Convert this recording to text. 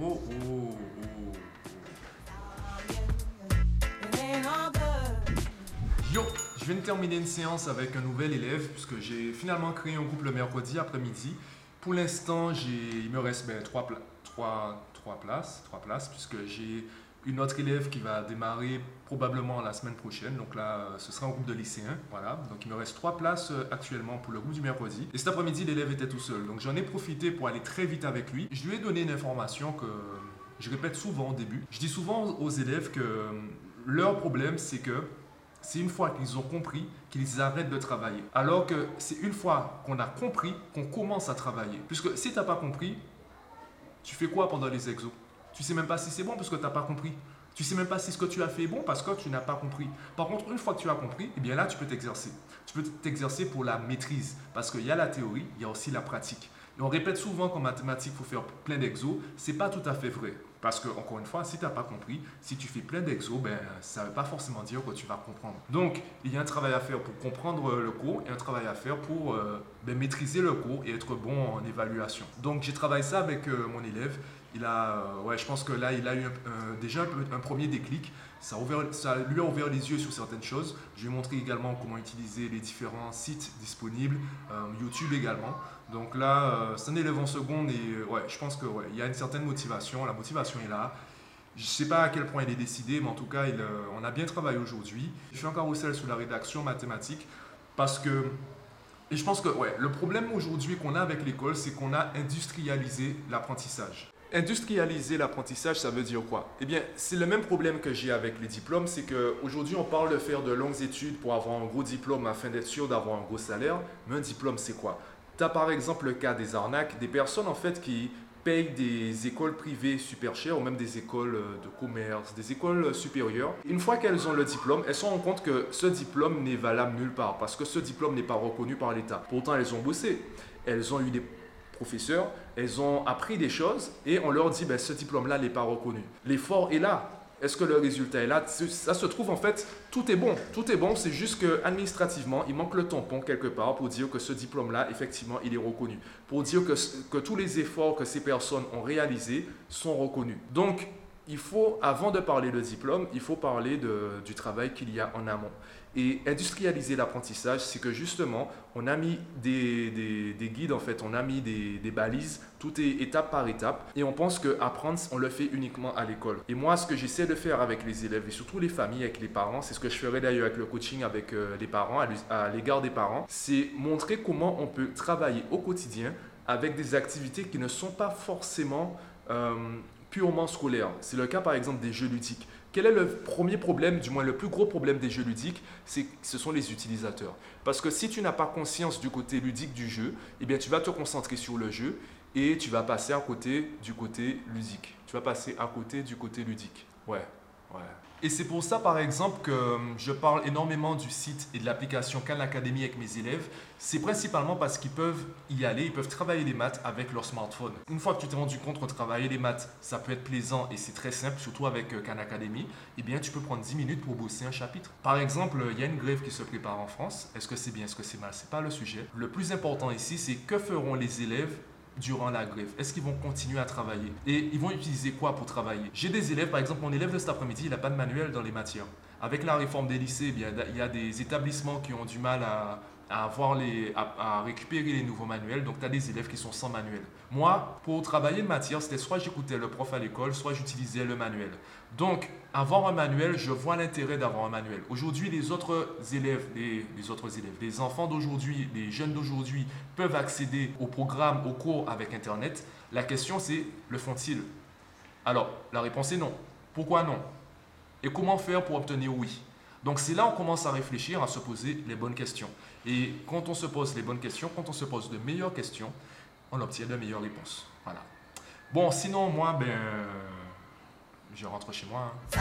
Oh, oh, oh. Yo, je viens de terminer une séance avec un nouvel élève puisque j'ai finalement créé un groupe le mercredi après-midi. Pour l'instant, j'ai- il me reste ben, trois places, trois places puisque j'ai une autre élève qui va démarrer probablement la semaine prochaine. Donc là, euh, ce sera un groupe de lycéens. Voilà. Donc il me reste trois places euh, actuellement pour le groupe du mercredi. Et cet après-midi, l'élève était tout seul. Donc j'en ai profité pour aller très vite avec lui. Je lui ai donné une information que je répète souvent au début. Je dis souvent aux élèves que euh, leur problème, c'est que c'est une fois qu'ils ont compris qu'ils arrêtent de travailler. Alors que c'est une fois qu'on a compris qu'on commence à travailler. Puisque si tu n'as pas compris, tu fais quoi pendant les exos? Tu sais même pas si c'est bon parce que tu n'as pas compris. Tu sais même pas si ce que tu as fait est bon parce que tu n'as pas compris. Par contre, une fois que tu as compris, eh bien là, tu peux t'exercer. Tu peux t'exercer pour la maîtrise parce qu'il y a la théorie, il y a aussi la pratique. Et on répète souvent qu'en mathématiques, il faut faire plein d'exos. C'est pas tout à fait vrai. Parce que, encore une fois, si tu n'as pas compris, si tu fais plein d'exos, ben, ça ne veut pas forcément dire que tu vas comprendre. Donc, il y a un travail à faire pour comprendre euh, le cours et un travail à faire pour euh, ben, maîtriser le cours et être bon en évaluation. Donc, j'ai travaillé ça avec euh, mon élève. Euh, ouais, je pense que là, il a eu déjà un, premier déclic. Ça, a ouvert- ça lui a ouvert les yeux sur certaines choses. Je lui ai montré également comment utiliser les différents sites disponibles, euh, YouTube également. Donc là, euh, c'est un élève en seconde et euh, ouais, je pense que ouais, il y a une certaine motivation. La motivation est là. Je ne sais pas à quel point il est décidé, mais en tout cas, euh, on a bien travaillé aujourd'hui. Je fais un carrousel sur la rédaction mathématique parce que et je pense que ouais, le problème aujourd'hui qu'on a avec l'école, c'est qu'on a industrialisé l'apprentissage. Industrialiser l'apprentissage, ça veut dire quoi? Eh bien, c'est le même problème que j'ai avec les diplômes, c'est qu'aujourd'hui, on parle de faire de longues études pour avoir un gros diplôme afin d'être sûr d'avoir un gros salaire, mais un diplôme, c'est quoi? Tu as par exemple le cas des arnaques, des personnes en fait qui payent des écoles privées super chères ou même des écoles euh, de commerce, des écoles euh, supérieures. Une fois qu'elles ont le diplôme, elles se rendent compte que ce diplôme n'est valable nulle part parce que ce diplôme n'est pas reconnu par l'État. Pourtant, elles ont bossé. Elles ont eu des professeurs, elles ont appris des choses et on leur dit ben, ce diplôme-là n'est pas reconnu. L'effort est là. Est-ce que le résultat est là? Ça se trouve en fait, tout est bon. Tout est bon, c'est juste que administrativement, il manque le tampon quelque part pour dire que ce diplôme-là, effectivement, il est reconnu. Pour dire que, que tous les efforts que ces personnes ont réalisés sont reconnus. Donc, il faut, avant de parler de diplôme, il faut parler du travail qu'il y a en amont. Et industrialiser l'apprentissage, c'est que justement, on a mis des, des- des guides, en fait, on a mis des, balises, tout est étape par étape, et on pense qu'apprendre, on le fait uniquement à l'école. Et moi, ce que j'essaie de faire avec les élèves, et surtout les familles, avec les parents, c'est ce que je ferai d'ailleurs avec le coaching avec euh, les parents, à l'égard des parents, c'est montrer comment on peut travailler au quotidien avec des activités qui ne sont pas forcément euh, purement scolaires. C'est le cas par exemple des jeux ludiques. Quel est le premier problème, du moins le plus gros problème des jeux ludiques C'est ce sont les utilisateurs. Parce que si tu n'as pas conscience du côté ludique du jeu, eh bien tu vas te concentrer sur le jeu et tu vas passer à côté du côté ludique. Tu vas passer à côté du côté ludique. Ouais, ouais. Et c'est pour ça, par exemple, que euh, je parle énormément du site et de l'application Khan Academy avec mes élèves. C'est principalement parce qu'ils peuvent y aller, ils peuvent travailler les maths avec leur smartphone. Une fois que tu t'es rendu compte que travailler les maths, ça peut être plaisant et c'est très simple, surtout avec euh, Khan Academy, eh bien, tu peux prendre 10 minutes pour bosser un chapitre. Par exemple, il y a une grève qui se prépare en France. Est-ce que c'est bien, est-ce que c'est mal? C'est pas le sujet. Le plus important ici, c'est que feront les élèves durant la grève? Est-ce qu'ils vont continuer à travailler? Et ils vont utiliser quoi pour travailler? J'ai des élèves, par exemple, mon élève de cet après-midi, il n'a pas de manuel dans les matières. Avec la réforme des lycées, eh il y a des établissements qui ont du mal à, à avoir les, à, récupérer les nouveaux manuels. Donc, tu as des élèves qui sont sans manuel. Moi, pour travailler une matière, c'était soit j'écoutais le prof à l'école, soit j'utilisais le manuel. Donc, avoir un manuel, je vois l'intérêt d'avoir un manuel. Aujourd'hui, les autres élèves, les, les autres élèves, les enfants d'aujourd'hui, les jeunes d'aujourd'hui peuvent accéder au programme, au cours avec Internet. La question, c'est le font-ils? Alors, la réponse est non. Pourquoi non? Et comment faire pour obtenir oui? Donc, c'est là on commence à réfléchir, à se poser les bonnes questions. Et quand on se pose les bonnes questions, quand on se pose de meilleures questions, on obtient de meilleures réponses. Voilà. Bon, sinon, moi, ben, je rentre chez moi. hein.